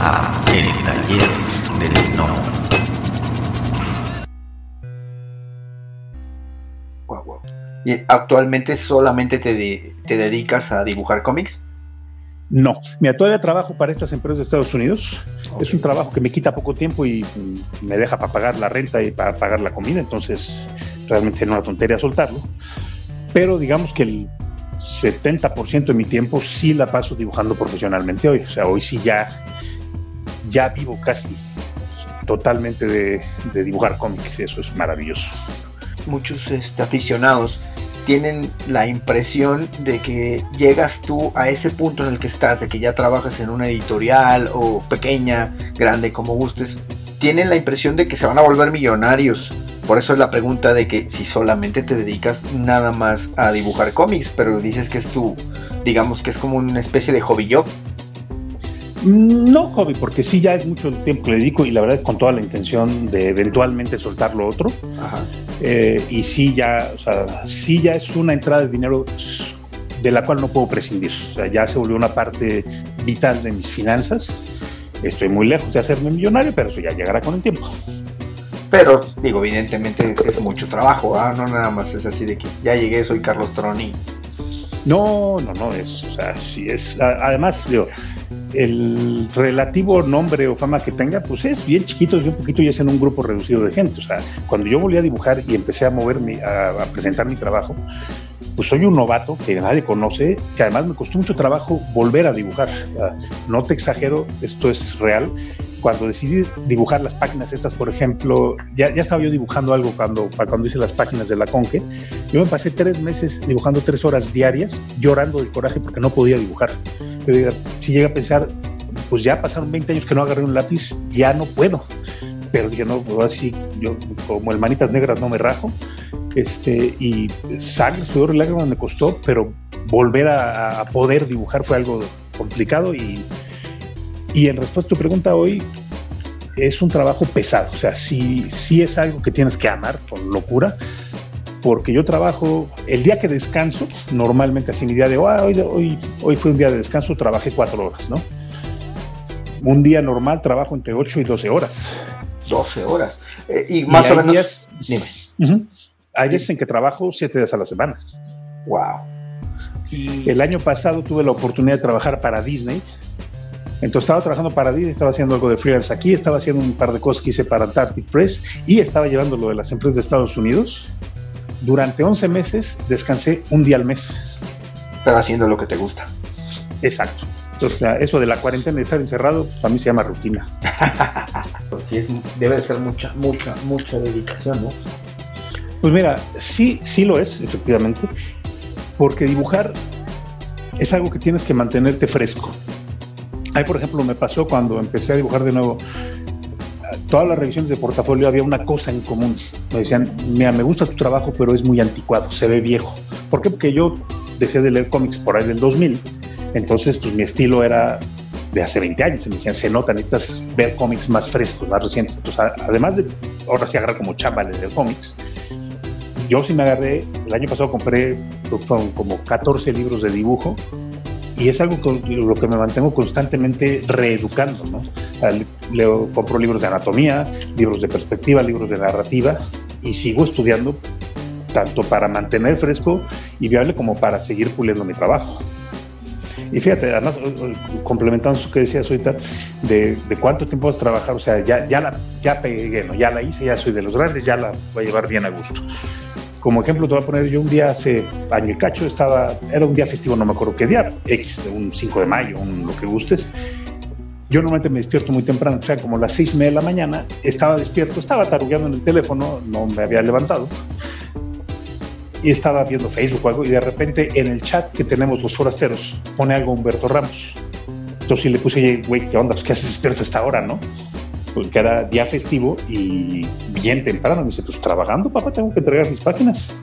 a El Taller del No. ¿Y actualmente solamente te, te dedicas a dibujar cómics? No, mira, todavía trabajo para estas empresas de Estados Unidos. Es un trabajo que me quita poco tiempo y me deja para pagar la renta y para pagar la comida, entonces realmente sería una tontería soltarlo. Pero digamos que el 70% de mi tiempo sí la paso dibujando profesionalmente hoy. O sea, hoy sí ya, ya vivo casi totalmente de, dibujar cómics. Eso es maravilloso. Muchos este, aficionados tienen la impresión de que llegas tú a ese punto en el que estás, de que ya trabajas en una editorial o pequeña, grande, como gustes, tienen la impresión de que se van a volver millonarios. Por eso es la pregunta de que si solamente te dedicas nada más a dibujar cómics, pero dices que es tu, digamos que es como una especie de hobby job. No hobby, porque sí ya es mucho el tiempo que le dedico y la verdad con toda la intención de eventualmente soltar lo otro. Eh, y sí ya, o sea, sí ya es una entrada de dinero de la cual no puedo prescindir. O sea, ya se volvió una parte vital de mis finanzas. Estoy muy lejos de hacerme millonario, pero eso ya llegará con el tiempo. Pero, digo, evidentemente es mucho trabajo, ¿ah? no nada más es así de que ya llegué, soy Carlos Troni. No, no, no, es, o sea, sí es, además, digo, el relativo nombre o fama que tenga, pues es bien chiquito, es un poquito y es en un grupo reducido de gente. O sea, cuando yo volví a dibujar y empecé a moverme, a, presentar mi trabajo, pues soy un novato que nadie conoce, que además me costó mucho trabajo volver a dibujar. No te exagero, esto es real. Cuando decidí dibujar las páginas estas, por ejemplo, ya, ya estaba yo dibujando algo cuando, cuando hice las páginas de la Conque. Yo me pasé tres meses dibujando tres horas diarias, llorando de coraje porque no podía dibujar. Pero si llega a pensar, pues ya pasaron 20 años que no agarré un lápiz, ya no puedo. Pero dije, no, pues así, yo como el manitas negras no me rajo este, y sangre, sudor y lágrimas me costó, pero volver a, a, poder dibujar fue algo complicado y, y en respuesta a tu pregunta hoy, es un trabajo pesado, o sea, sí, sí es algo que tienes que amar con locura, porque yo trabajo, el día que descanso, normalmente así mi día de oh, hoy, hoy, hoy fue un día de descanso, trabajé cuatro horas, ¿no? Un día normal trabajo entre 8 y 12 horas. 12 horas. Eh, y más y o menos. Días, dime. Uh -huh. Hay veces en que trabajo siete días a la semana. Wow. Y el año pasado tuve la oportunidad de trabajar para Disney. Entonces estaba trabajando para Disney, estaba haciendo algo de freelance aquí, estaba haciendo un par de cosas que hice para Antarctic Press y estaba llevando lo de las empresas de Estados Unidos. Durante 11 meses descansé un día al mes. Estaba haciendo lo que te gusta. Exacto. Entonces, eso de la cuarentena de estar encerrado, pues a mí se llama rutina. sí, es, debe ser mucha, mucha, mucha dedicación, ¿no? Pues mira, sí, sí lo es, efectivamente, porque dibujar es algo que tienes que mantenerte fresco. Ahí, por ejemplo, me pasó cuando empecé a dibujar de nuevo, todas las revisiones de portafolio había una cosa en común. Me decían, mira, me gusta tu trabajo, pero es muy anticuado, se ve viejo. ¿Por qué? Porque yo dejé de leer cómics por ahí del 2000, entonces pues mi estilo era de hace 20 años. Me decían, se nota, necesitas ver cómics más frescos, más recientes. Entonces, además de, ahora sí agarrar como chamba leer cómics, yo sí me agarré, el año pasado compré, fueron como 14 libros de dibujo y es algo con lo que me mantengo constantemente reeducando, ¿no? Leo, compro libros de anatomía, libros de perspectiva, libros de narrativa y sigo estudiando tanto para mantener fresco y viable como para seguir puliendo mi trabajo. Y fíjate, además, complementando eso que decías ahorita, de, de, cuánto tiempo vas a trabajar, o sea, ya, ya, la, ya pegué, ¿no? ya la hice, ya soy de los grandes, ya la voy a llevar bien a gusto. Como ejemplo, te voy a poner, yo un día hace año y cacho, estaba, era un día festivo, no me acuerdo qué día, X, un 5 de mayo, un, lo que gustes. Yo normalmente me despierto muy temprano, o sea, como las 6 y media de la mañana, estaba despierto, estaba tarugueando en el teléfono, no me había levantado, y estaba viendo Facebook o algo, y de repente en el chat que tenemos los forasteros pone algo Humberto Ramos. Entonces le puse, güey, ¿qué onda? Pues, ¿Qué haces despierto a esta hora, no? Porque era día festivo y bien temprano. Me dice, pues trabajando, papá, tengo que entregar mis páginas.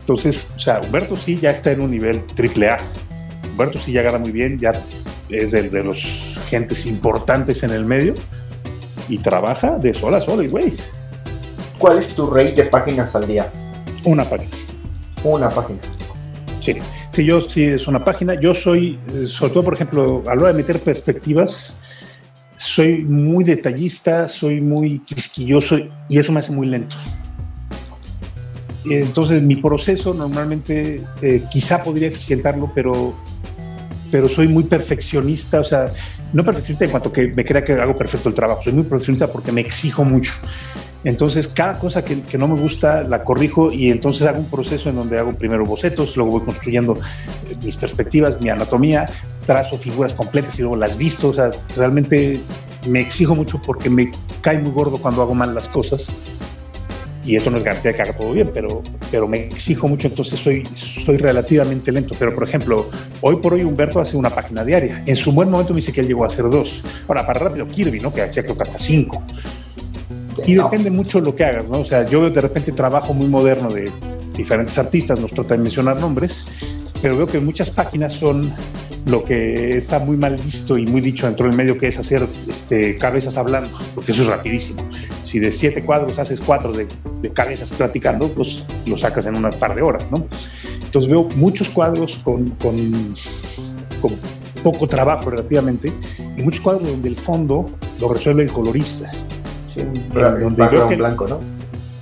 Entonces, o sea, Humberto sí ya está en un nivel triple A. Humberto sí ya gana muy bien, ya es de, de los gentes importantes en el medio y trabaja de sol a sol, güey. ¿Cuál es tu rate de páginas al día? Una página. Una página. Sí, sí, yo sí es una página. Yo soy, sobre todo, por ejemplo, a la hora de meter perspectivas, soy muy detallista, soy muy quisquilloso y eso me hace muy lento. Entonces mi proceso normalmente eh, quizá podría eficientarlo, pero, pero soy muy perfeccionista, o sea, no perfeccionista en cuanto que me crea que hago perfecto el trabajo, soy muy perfeccionista porque me exijo mucho. Entonces, cada cosa que, no me gusta la corrijo y entonces hago un proceso en donde hago primero bocetos, luego voy construyendo eh, mis perspectivas, mi anatomía, trazo figuras completas y luego las visto. O sea, realmente me exijo mucho porque me cae muy gordo cuando hago mal las cosas. Y esto no es garantía de que haga todo bien, pero, pero me exijo mucho, entonces soy, soy relativamente lento. Pero, por ejemplo, hoy por hoy Humberto hace una página diaria. En su buen momento me dice que él llegó a hacer dos. Ahora, para rápido, Kirby, ¿no? Que hacía creo que hasta cinco. Y depende mucho lo que hagas, ¿no? O sea, yo veo de repente trabajo muy moderno de diferentes artistas, nos trata de mencionar nombres, pero veo que muchas páginas son lo que está muy mal visto y muy dicho dentro del medio, que es hacer este, cabezas hablando, porque eso es rapidísimo. Si de siete cuadros haces cuatro de, de cabezas platicando, pues lo sacas en un par de horas, ¿no? Entonces veo muchos cuadros con, con, con poco trabajo relativamente y muchos cuadros donde el fondo lo resuelve el colorista en donde veo que, blanco, ¿no?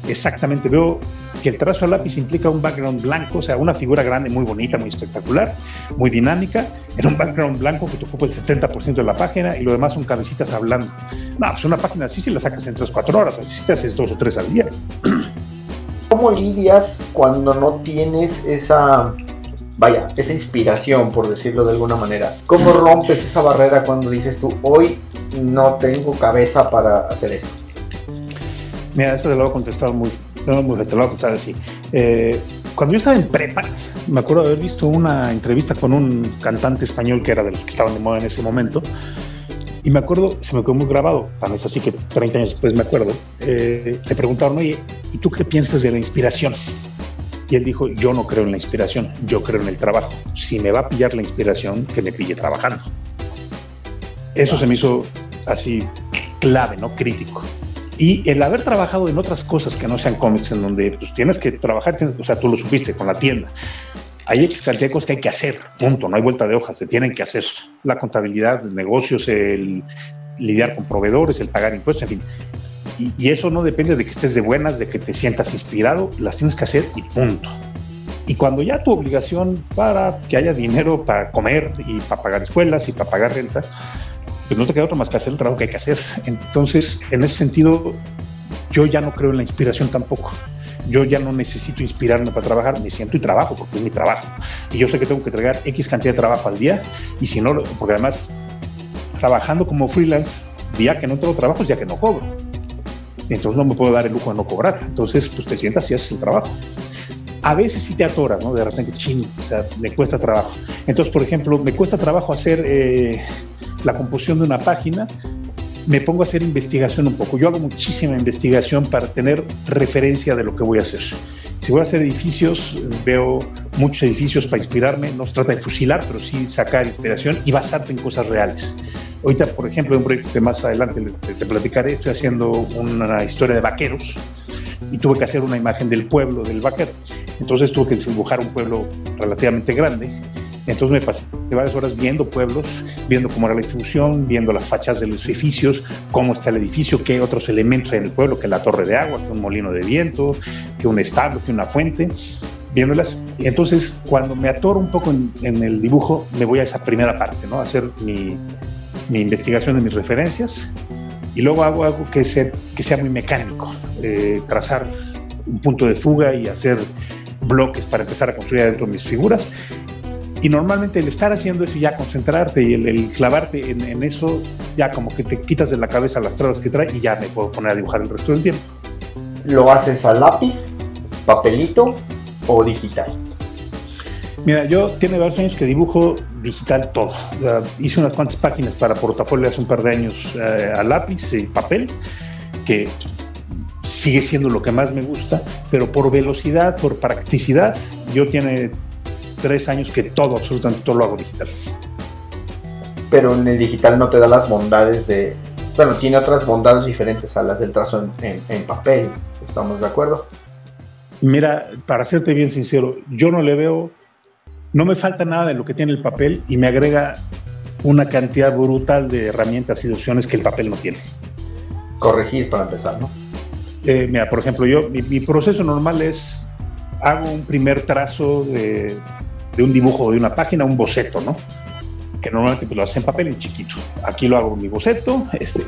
Exactamente, veo que el trazo a lápiz implica un background blanco, o sea, una figura grande, muy bonita, muy espectacular, muy dinámica, en un background blanco que te ocupa el 70% de la página y lo demás son cabecitas hablando. No, pues una página así si la sacas en 3 4 horas, así te haces dos o tres al día. ¿Cómo lidias cuando no tienes esa, vaya, esa inspiración, por decirlo de alguna manera? ¿Cómo rompes esa barrera cuando dices tú, hoy no tengo cabeza para hacer esto? Mira, esto te lo voy a contestar muy, muy te lo voy a contestar así. Eh, cuando yo estaba en prepa, me acuerdo de haber visto una entrevista con un cantante español que era de los que estaban de moda en ese momento. Y me acuerdo, se me quedó muy grabado, tan es así que 30 años después me acuerdo, eh, preguntaron, oye, ¿y tú qué piensas de la inspiración? Y él dijo, yo no creo en la inspiración, yo creo en el trabajo. Si me va a pillar la inspiración, que me pille trabajando. Eso se me hizo así clave, ¿no? Crítico. Y el haber trabajado en otras cosas que no sean cómics, en donde pues, tienes que trabajar, o sea, tú lo supiste con la tienda. Hay X cantidad de cosas que hay que hacer, punto, no hay vuelta de hojas, se tienen que hacer. La contabilidad, negocios, el lidiar con proveedores, el pagar impuestos, en fin. Y, y, eso no depende de que estés de buenas, de que te sientas inspirado, las tienes que hacer y punto. Y cuando ya tu obligación para que haya dinero para comer y para pagar escuelas y para pagar renta, pues no te queda otro más que hacer el trabajo que hay que hacer. Entonces, en ese sentido, yo ya no creo en la inspiración tampoco. Yo ya no necesito inspirarme para trabajar, me siento y trabajo porque es mi trabajo. Y yo sé que tengo que entregar X cantidad de trabajo al día y si no, porque además trabajando como freelance, día que no tengo trabajo es día que no cobro. Entonces no me puedo dar el lujo de no cobrar. Entonces, pues te sientas y haces el trabajo. A veces sí te atoras, ¿no? De repente, ching, o sea, me cuesta trabajo. Entonces, por ejemplo, me cuesta trabajo hacer eh, la composición de una página, me pongo a hacer investigación un poco. Yo hago muchísima investigación para tener referencia de lo que voy a hacer. Si voy a hacer edificios, veo muchos edificios para inspirarme. No se trata de fusilar, pero sí sacar inspiración y basarte en cosas reales. Ahorita, por ejemplo, un proyecto que más adelante te platicaré, estoy haciendo una historia de vaqueros y tuve que hacer una imagen del pueblo del vaquero. Entonces tuve que dibujar un pueblo relativamente grande entonces me pasé varias horas viendo pueblos, viendo cómo era la distribución, viendo las fachas de los edificios, cómo está el edificio, qué otros elementos hay en el pueblo, que la torre de agua, que un molino de viento, que un establo, que una fuente, viéndolas. Entonces cuando me atoro un poco en, en, el dibujo, me voy a esa primera parte, ¿no? A hacer mi, mi investigación de mis referencias y luego hago algo que sea, que sea muy mecánico, eh, trazar un punto de fuga y hacer bloques para empezar a construir adentro mis figuras y normalmente el estar haciendo eso y ya concentrarte y el, clavarte en, eso, ya como que te quitas de la cabeza las trabas que trae y ya me puedo poner a dibujar el resto del tiempo. ¿Lo haces a lápiz, papelito o digital? Mira, yo tiene varios años que dibujo digital todo. hice unas cuantas páginas para portafolio hace un par de años eh, a lápiz y papel, que sigue siendo lo que más me gusta, pero por velocidad, por practicidad, yo tiene tres años que todo, absolutamente todo lo hago digital. Pero en el digital no te da las bondades de... Bueno, tiene otras bondades diferentes a las del trazo en, en, papel, ¿estamos de acuerdo? Mira, para serte bien sincero, yo no le veo, no me falta nada de lo que tiene el papel y me agrega una cantidad brutal de herramientas y de opciones que el papel no tiene. Corregir para empezar, ¿no? Eh, mira, por ejemplo, yo, mi, proceso normal es, hago un primer trazo de, de, un dibujo de una página, un boceto, ¿no? Que normalmente pues, lo haces en papel en chiquito. Aquí lo hago en mi boceto, este,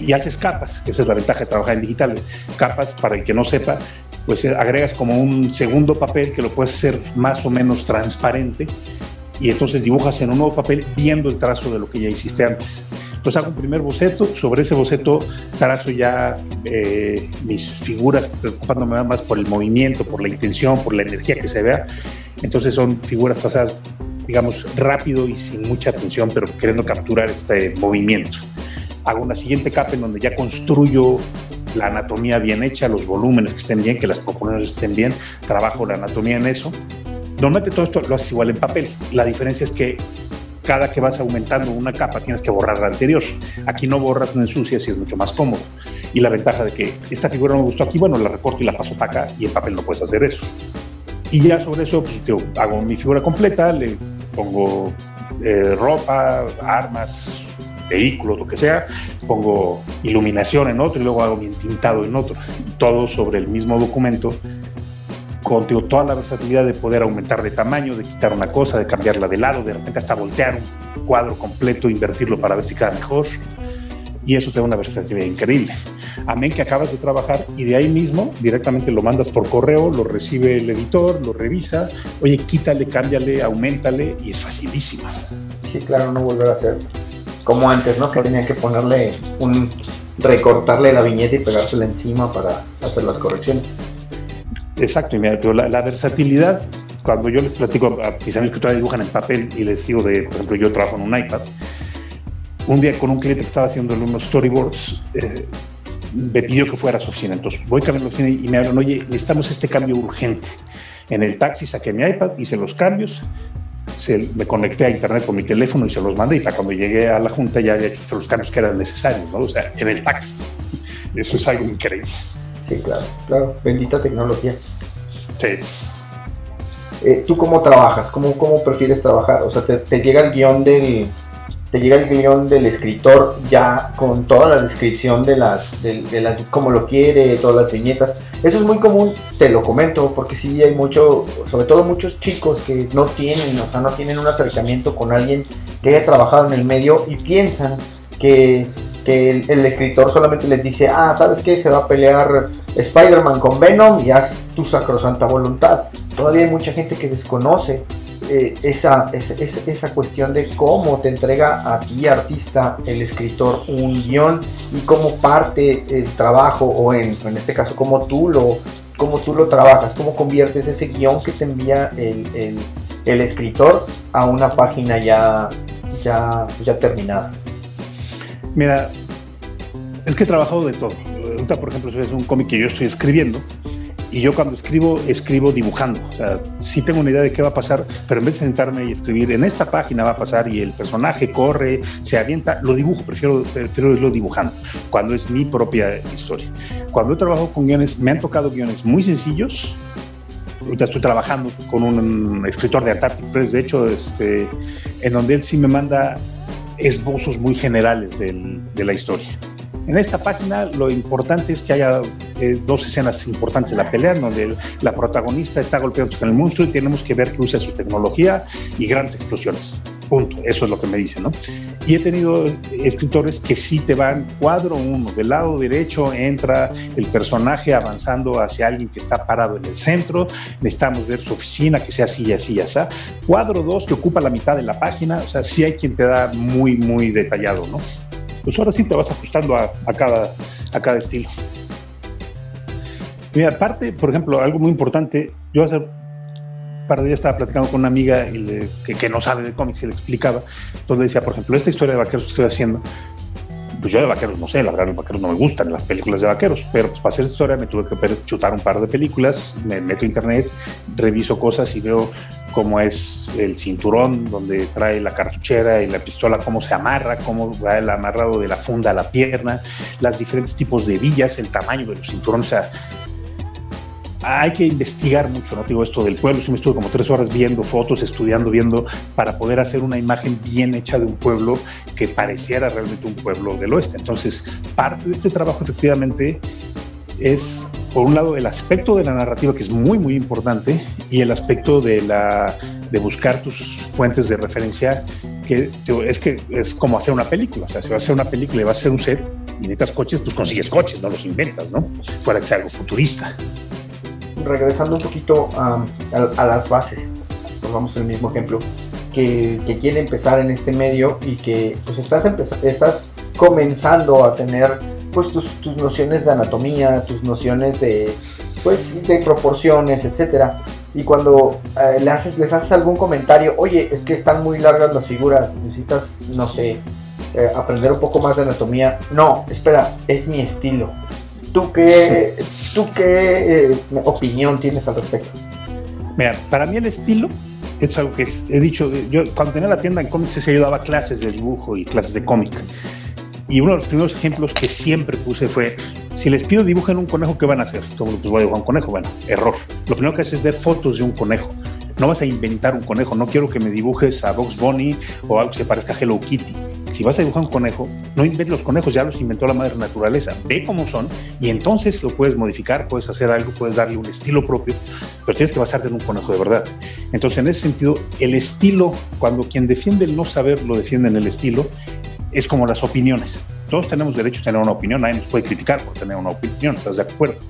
y haces capas, que esa es la ventaja de trabajar en digital. Capas, para el que no sepa, pues eh, agregas como un segundo papel que lo puedes hacer más o menos transparente y entonces dibujas en un nuevo papel viendo el trazo de lo que ya hiciste antes. Entonces hago un primer boceto, sobre ese boceto trazo ya eh, mis figuras, preocupándome más por el movimiento, por la intención, por la energía que se vea. Entonces son figuras trazadas, digamos, rápido y sin mucha atención, pero queriendo capturar este movimiento. Hago una siguiente capa en donde ya construyo la anatomía bien hecha, los volúmenes que estén bien, que las proporciones estén bien, trabajo la anatomía en eso Normalmente todo esto lo haces igual en papel. La diferencia es que cada que vas aumentando una capa tienes que borrar la anterior. Aquí no borras, no ensucias y es mucho más cómodo. Y la ventaja de que esta figura no me gustó aquí, bueno, la recorto y la paso para acá y en papel no puedes hacer eso. Y ya sobre eso pues, hago mi figura completa, le pongo eh, ropa, armas, vehículos, lo que sea, pongo iluminación en otro y luego hago mi tintado en otro. Y todo sobre el mismo documento con toda la versatilidad de poder aumentar de tamaño, de quitar una cosa, de cambiarla de lado, de repente hasta voltear un cuadro completo, invertirlo para ver si queda mejor. Y eso te da una versatilidad increíble. Amén que acabas de trabajar y de ahí mismo directamente lo mandas por correo, lo recibe el editor, lo revisa, oye, quítale, cámbiale, aumentale y es facilísimo. Sí, claro, no volver a hacer como antes, ¿no? Que tenía que ponerle un, recortarle la viñeta y pegársela encima para hacer las correcciones. Exacto, y mira, la, la, versatilidad, cuando yo les platico a mis amigos que todavía dibujan en papel y les digo de, por ejemplo, yo trabajo en un iPad, un día con un cliente que estaba haciendo unos storyboards, eh, me pidió que fuera a su oficina. Entonces voy a la oficina y me hablan, oye, necesitamos este cambio urgente. En el taxi saqué mi iPad, hice los cambios, se, me conecté a internet con mi teléfono y se los mandé y para cuando llegué a la junta ya había hecho los cambios que eran necesarios, ¿no? O sea, en el taxi. Eso es algo increíble. Sí, claro, claro, bendita tecnología. Sí. Eh, ¿Tú cómo trabajas? ¿Cómo, ¿Cómo prefieres trabajar? O sea, te, llega el guion del te llega el guion del escritor ya con toda la descripción de las, de, las cómo lo quiere, todas las viñetas. Eso es muy común, te lo comento, porque sí hay mucho, sobre todo muchos chicos que no tienen, o sea, no tienen un acercamiento con alguien que haya trabajado en el medio y piensan que que el, escritor solamente les dice, ah, ¿sabes qué? Se va a pelear Spider-Man con Venom y haz tu sacrosanta voluntad. Todavía hay mucha gente que desconoce eh, esa, esa, cuestión de cómo te entrega a ti, artista, el escritor, un guion y cómo parte el trabajo, o en, en este caso, cómo tú lo, cómo tú lo trabajas, cómo conviertes ese guion que te envía el, el, escritor a una página ya, ya, ya terminada. Mira, es que he trabajado de todo. Por ejemplo, es un cómic que yo estoy escribiendo y yo cuando escribo, escribo dibujando. O sea, sí tengo una idea de qué va a pasar, pero en vez de sentarme y escribir en esta página va a pasar y el personaje corre, se avienta, lo dibujo, prefiero, prefiero irlo dibujando, cuando es mi propia historia. Cuando he trabajado con guiones, me han tocado guiones muy sencillos. Ahorita estoy trabajando con un escritor de Antarctic Press, de hecho, este, en donde él sí me manda esbozos muy generales del, de la historia. En esta página lo importante es que haya eh, dos escenas importantes de la pelea, donde la protagonista está golpeando con el monstruo y tenemos que ver que usa su tecnología y grandes explosiones. Punto. Eso es lo que me dicen, ¿no? Y he tenido escritores que sí te van cuadro uno, del lado derecho entra el personaje avanzando hacia alguien que está parado en el centro, necesitamos ver su oficina, que sea así, así, así. Cuadro dos que ocupa la mitad de la página, o sea, sí hay quien te da muy, muy detallado, ¿no? pues ahora sí te vas ajustando a, cada, a cada estilo. Mira, aparte, por ejemplo, algo muy importante, yo hace un par de días estaba platicando con una amiga que, que, no sabe de cómics y le explicaba. Entonces le decía, por ejemplo, esta historia de vaqueros que estoy haciendo, pues yo de vaqueros no sé, la verdad los vaqueros no me gustan las películas de vaqueros, pero pues para hacer esta historia me tuve que chutar un par de películas, me meto a internet, reviso cosas y veo cómo es el cinturón donde trae la cartuchera y la pistola, cómo se amarra, cómo va el amarrado de la funda a la pierna, los diferentes tipos de villas, el tamaño de los cinturones, o sea, hay que investigar mucho, ¿no? Digo, esto del pueblo, sí me estuve como tres horas viendo fotos, estudiando, viendo, para poder hacer una imagen bien hecha de un pueblo que pareciera realmente un pueblo del oeste. Entonces, parte de este trabajo efectivamente es, por un lado, el aspecto de la narrativa, que es muy, muy importante, y el aspecto de, la, de buscar tus fuentes de referencia, que es que es como hacer una película. O sea, si vas a hacer una película y vas a hacer un set y necesitas coches, pues consigues coches, no los inventas, ¿no? Fuera que sea algo futurista. Regresando un poquito a, las bases, vamos al mismo ejemplo, que, quiere empezar en este medio y que pues estás, estás comenzando a tener pues tus, tus nociones de anatomía, tus nociones de, pues, de proporciones, etcétera. Y cuando eh, le haces, les haces algún comentario, oye, es que están muy largas las figuras, necesitas, no sé, eh, aprender un poco más de anatomía. No, espera, es mi estilo. ¿Tú qué, tú qué eh, opinión tienes al respecto? Mira, para mí el estilo es algo que he dicho, yo cuando tenía la tienda en cómics se daba clases de dibujo y clases de cómic. Y uno de los primeros ejemplos que siempre puse fue, si les pido dibujen un conejo, ¿qué van a hacer? Todo lo que voy a dibujar un conejo, bueno, error. Lo primero que haces es ver fotos de un conejo. No vas a inventar un conejo, no quiero que me dibujes a Box Bunny o algo que se parezca a Hello Kitty. Si vas a dibujar un conejo, no inventes los conejos, ya los inventó la madre naturaleza. Ve cómo son y entonces lo puedes modificar, puedes hacer algo, puedes darle un estilo propio, pero tienes que basarte en un conejo de verdad. Entonces, en ese sentido, el estilo, cuando quien defiende el no saber lo defiende en el estilo, es como las opiniones. Todos tenemos derecho a tener una opinión, nadie nos puede criticar por tener una opinión, ¿estás de acuerdo?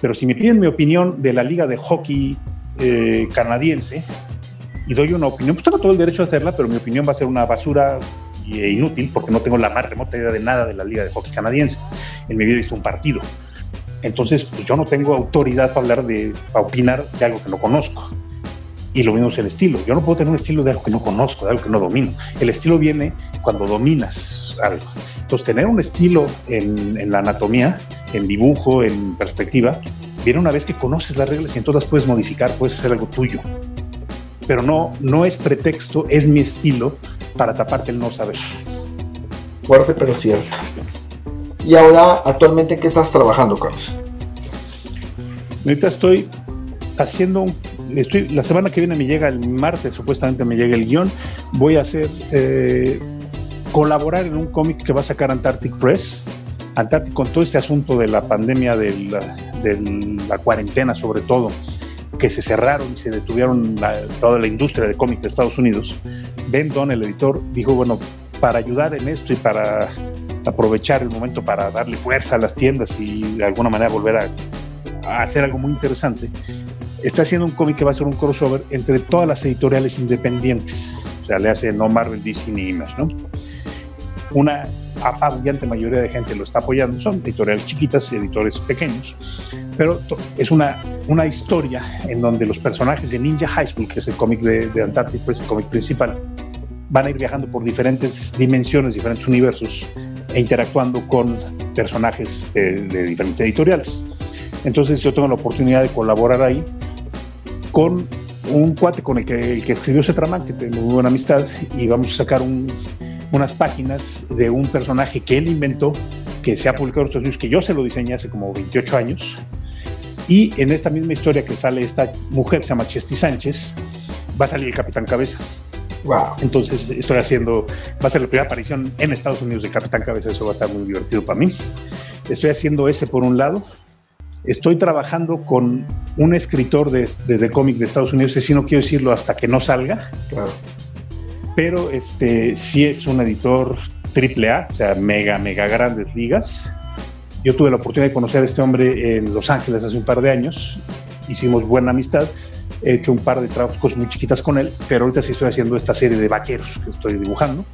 Pero si me piden mi opinión de la liga de hockey eh, canadiense y doy una opinión, pues tengo todo el derecho a hacerla, pero mi opinión va a ser una basura e inútil porque no tengo la más remota idea de nada de la liga de hockey canadiense. En mi vida he visto un partido. Entonces, pues yo no tengo autoridad para hablar de, para opinar de algo que no conozco. Y lo mismo es el estilo. Yo no puedo tener un estilo de algo que no conozco, de algo que no domino. El estilo viene cuando dominas algo. Entonces, tener un estilo en, en la anatomía, en dibujo, en perspectiva, viene una vez que conoces las reglas y entonces las puedes modificar, puedes hacer algo tuyo. Pero no, no es pretexto, es mi estilo para taparte el no saber. Fuerte pero cierto. Y ahora, actualmente, ¿qué estás trabajando, Carlos? Ahorita estoy haciendo un estoy, la semana que viene me llega el martes, supuestamente me llega el guion. Voy a hacer eh, colaborar en un cómic que va a sacar Antarctic Press. Antarctic con todo este asunto de la pandemia, de la, cuarentena sobre todo, que se cerraron y se detuvieron toda la industria de cómic de Estados Unidos. Ben Don, el editor, dijo, bueno, para ayudar en esto y para aprovechar el momento para darle fuerza a las tiendas y de alguna manera volver a, a hacer algo muy interesante, está haciendo un cómic que va a ser un crossover entre todas las editoriales independientes. O sea, le hace no Marvel, DC ni Image, ¿no? Una apabullante mayoría de gente lo está apoyando. Son editoriales chiquitas y editores pequeños. Pero es una, una historia en donde los personajes de Ninja High School, que es el cómic de, de Antarctic, pues el cómic principal, van a ir viajando por diferentes dimensiones, diferentes universos e interactuando con personajes de, de diferentes editoriales. Entonces yo tengo la oportunidad de colaborar ahí con un cuate con el que, el que escribió ese trama, que tengo muy buena amistad, y vamos a sacar unas páginas de un personaje que él inventó, que se ha publicado en Estados Unidos, que yo se lo diseñé hace como 28 años. Y en esta misma historia que sale esta mujer, se llama Chesty Sánchez, va a salir el Capitán Cabeza. Wow. Entonces estoy haciendo, va a ser la primera aparición en Estados Unidos de Capitán Cabeza, eso va a estar muy divertido para mí. Estoy haciendo ese por un lado, estoy trabajando con un escritor de, de, cómic de Estados Unidos, si no quiero decirlo hasta que no salga, claro. Pero este, sí es un editor triple A, o sea, mega, mega grandes ligas. Yo tuve la oportunidad de conocer a este hombre en Los Ángeles hace un par de años, hicimos buena amistad, he hecho un par de trabajos muy chiquitas con él, pero ahorita sí estoy haciendo esta serie de vaqueros que estoy dibujando.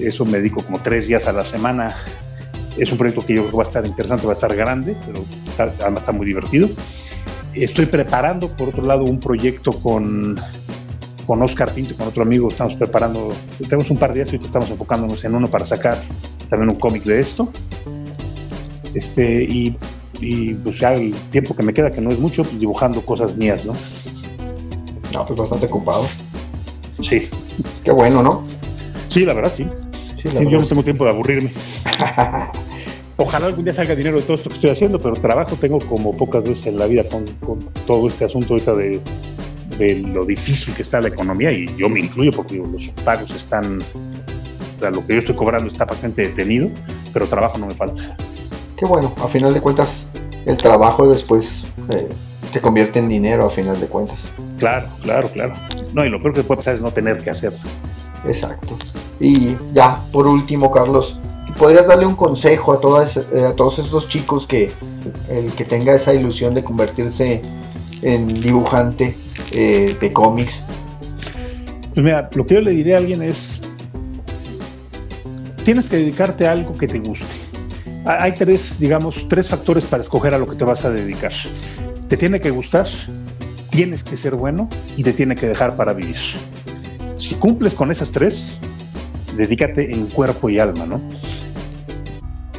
Eso me dedico como tres días a la semana es un proyecto que yo creo va a estar interesante, va a estar grande, pero además está muy divertido. Estoy preparando, por otro lado, un proyecto con, con Oscar Pinto, con otro amigo. Estamos preparando, tenemos un par de días y ahorita estamos enfocándonos en uno para sacar también un cómic de esto. Este, y, y pues ya el tiempo que me queda, que no es mucho, pues dibujando cosas mías, ¿no? No, pues bastante ocupado. Sí. Qué bueno, ¿no? Sí, la verdad, sí. Sí, yo no tengo tiempo de aburrirme. ojalá algún día salga dinero de todo esto que estoy haciendo, pero trabajo tengo como pocas veces en la vida con, todo este asunto ahorita de, lo difícil que está la economía y yo me incluyo porque los pagos están, o sea, lo que yo estoy cobrando está bastante detenido, pero trabajo no me falta. Qué bueno, a final de cuentas el trabajo después eh, se convierte en dinero a final de cuentas. Claro, claro, claro. No, y lo peor que puede pasar es no tener que hacer. Exacto. Y ya, por último, Carlos, ¿podrías darle un consejo a, todas, eh, a todos esos chicos que el que tenga esa ilusión de convertirse en dibujante eh, de cómics? Pues mira, lo que yo le diría a alguien es, tienes que dedicarte a algo que te guste. Hay tres, digamos, tres factores para escoger a lo que te vas a dedicar. Te tiene que gustar, tienes que ser bueno y te tiene que dejar para vivir. Si cumples con esas tres, dedícate en cuerpo y alma, ¿no?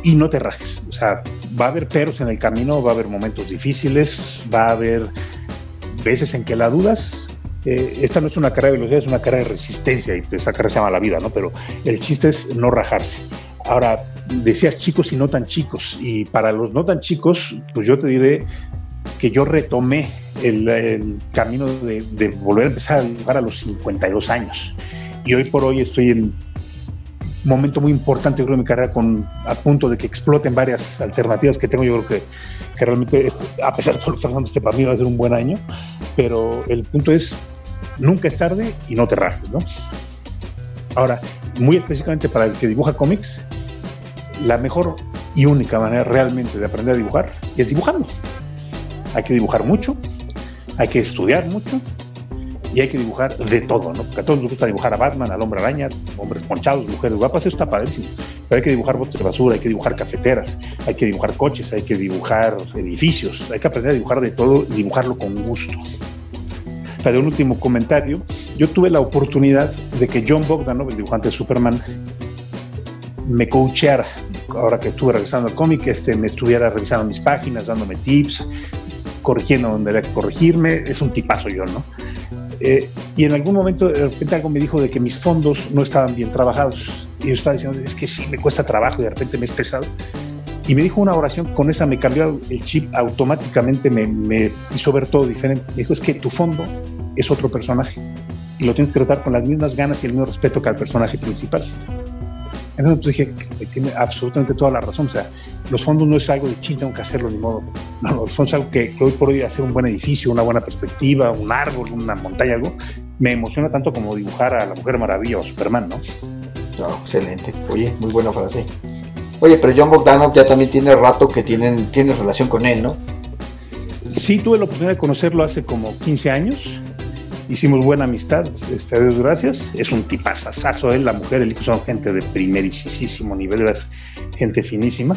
Y no te rajes. O sea, va a haber peros en el camino, va a haber momentos difíciles, va a haber veces en que la dudas. Eh, esta no es una carrera de velocidad, es una carrera de resistencia y esa carrera se llama la vida, ¿no? Pero el chiste es no rajarse. Ahora, decías chicos y no tan chicos, y para los no tan chicos, pues yo te diré que yo retomé el, camino de, volver a empezar a dibujar a los 52 años. Y hoy por hoy estoy en momento muy importante creo, en mi carrera, con, a punto de que exploten varias alternativas que tengo. Yo creo que, que realmente, este, a pesar de todo lo que está pasando, este para mí va a ser un buen año. Pero el punto es, nunca es tarde y no te rajes, ¿no? Ahora, muy específicamente para el que dibuja cómics, la mejor y única manera realmente de aprender a dibujar es dibujando. Hay que dibujar mucho, hay que estudiar mucho y hay que dibujar de todo, ¿no? Porque a todos nos gusta dibujar a Batman, al hombre araña, hombres ponchados, mujeres guapas, eso está padrísimo. Pero hay que dibujar botes de basura, hay que dibujar cafeteras, hay que dibujar coches, hay que dibujar edificios, hay que aprender a dibujar de todo y dibujarlo con gusto. Para un último comentario, yo tuve la oportunidad de que John Bogdanov, el dibujante de Superman, me coacheara, ahora que estuve revisando el cómic, este, me estuviera revisando mis páginas, dándome tips, corrigiendo donde que corregirme, es un tipazo yo, ¿no? Eh, y en algún momento de repente algo me dijo de que mis fondos no estaban bien trabajados. Y yo estaba diciendo, es que sí, me cuesta trabajo y de repente me es pesado. Y me dijo una oración, con esa me cambió el chip automáticamente, me, me hizo ver todo diferente. Me dijo, es que tu fondo es otro personaje y lo tienes que tratar con las mismas ganas y el mismo respeto que al personaje principal. Entonces dije, tiene absolutamente toda la razón. O sea, los fondos no es algo de ching, tengo que hacerlo ni modo. No, los fondos es algo que, hoy por hoy hacer un buen edificio, una buena perspectiva, un árbol, una montaña, algo, me emociona tanto como dibujar a la Mujer Maravilla o Superman, ¿no? No, excelente. Oye, muy buena frase. Oye, pero John Bogdanov ya también tiene rato que tienen, tienes relación con él, ¿no? Sí, tuve la oportunidad de conocerlo hace como 15 años hicimos buena amistad, este, a Dios gracias. Es un tipazazazo él, la mujer, el hijo son gente de primerísimo nivel, es gente finísima.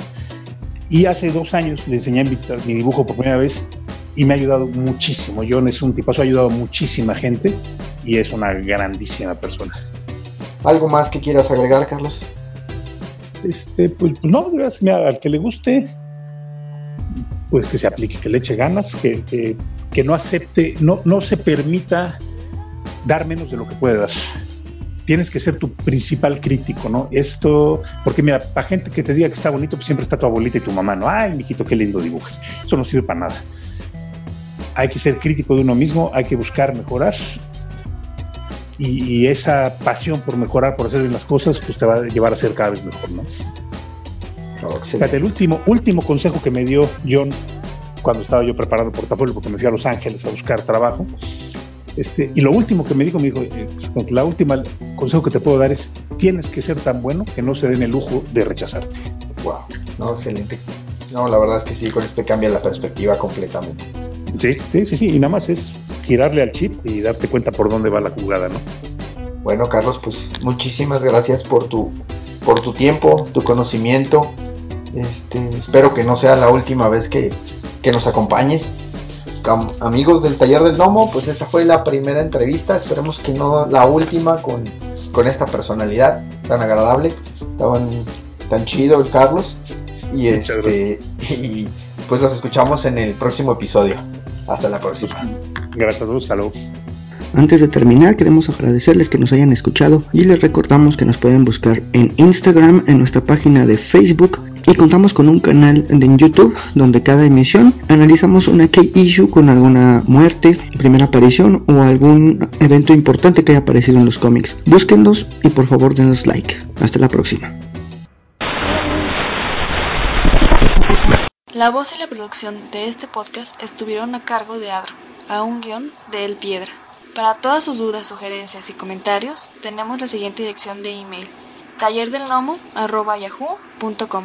Y hace dos años le enseñé mi dibujo por primera vez y me ha ayudado muchísimo. John es un tipazo, ha ayudado a muchísima gente y es una grandísima persona. ¿Algo más que quieras agregar, Carlos? Este, pues, pues no, al que le guste, pues que se aplique, que le eche ganas, que, que, no acepte, no, no se permita dar menos de lo que puede dar. Tienes que ser tu principal crítico, ¿no? Esto, porque mira, para gente que te diga que está bonito, pues siempre está tu abuelita y tu mamá, ¿no? Ay, mijito, qué lindo dibujas. Eso no sirve para nada. Hay que ser crítico de uno mismo, hay que buscar mejorar y, esa pasión por mejorar, por hacer bien las cosas, pues te va a llevar a ser cada vez mejor, ¿no? el último, último consejo que me dio John cuando estaba yo preparando el portafolio, porque me fui a Los Ángeles a buscar trabajo, este, y lo último que me dijo, me dijo, eh, la última consejo que te puedo dar es, tienes que ser tan bueno que no se den el lujo de rechazarte. Wow, no, excelente. No, la verdad es que sí, con esto cambia la perspectiva completamente. Sí, sí, sí, sí, y nada más es girarle al chip y darte cuenta por dónde va la jugada, ¿no? Bueno, Carlos, pues muchísimas gracias por tu, por tu tiempo, tu conocimiento este, espero que no sea la última vez que, nos acompañes. amigos del taller del Nomo, pues esta fue la primera entrevista. Esperemos que no la última con, esta personalidad tan agradable, tan, tan chido el Carlos. Y, este, y pues los escuchamos en el próximo episodio. Hasta la próxima. Gracias a todos, salud. Antes de terminar, queremos agradecerles que nos hayan escuchado y les recordamos que nos pueden buscar en Instagram, en nuestra página de Facebook Y contamos con un canal en YouTube donde cada emisión analizamos una key issue con alguna muerte, primera aparición o algún evento importante que haya aparecido en los cómics. Búsquenlos y por favor denos like. Hasta la próxima. La voz y la producción de este podcast estuvieron a cargo de Adro, a un guion de El Piedra. Para todas sus dudas, sugerencias y comentarios, tenemos la siguiente dirección de email: tallerdelnomo@yahoo.com.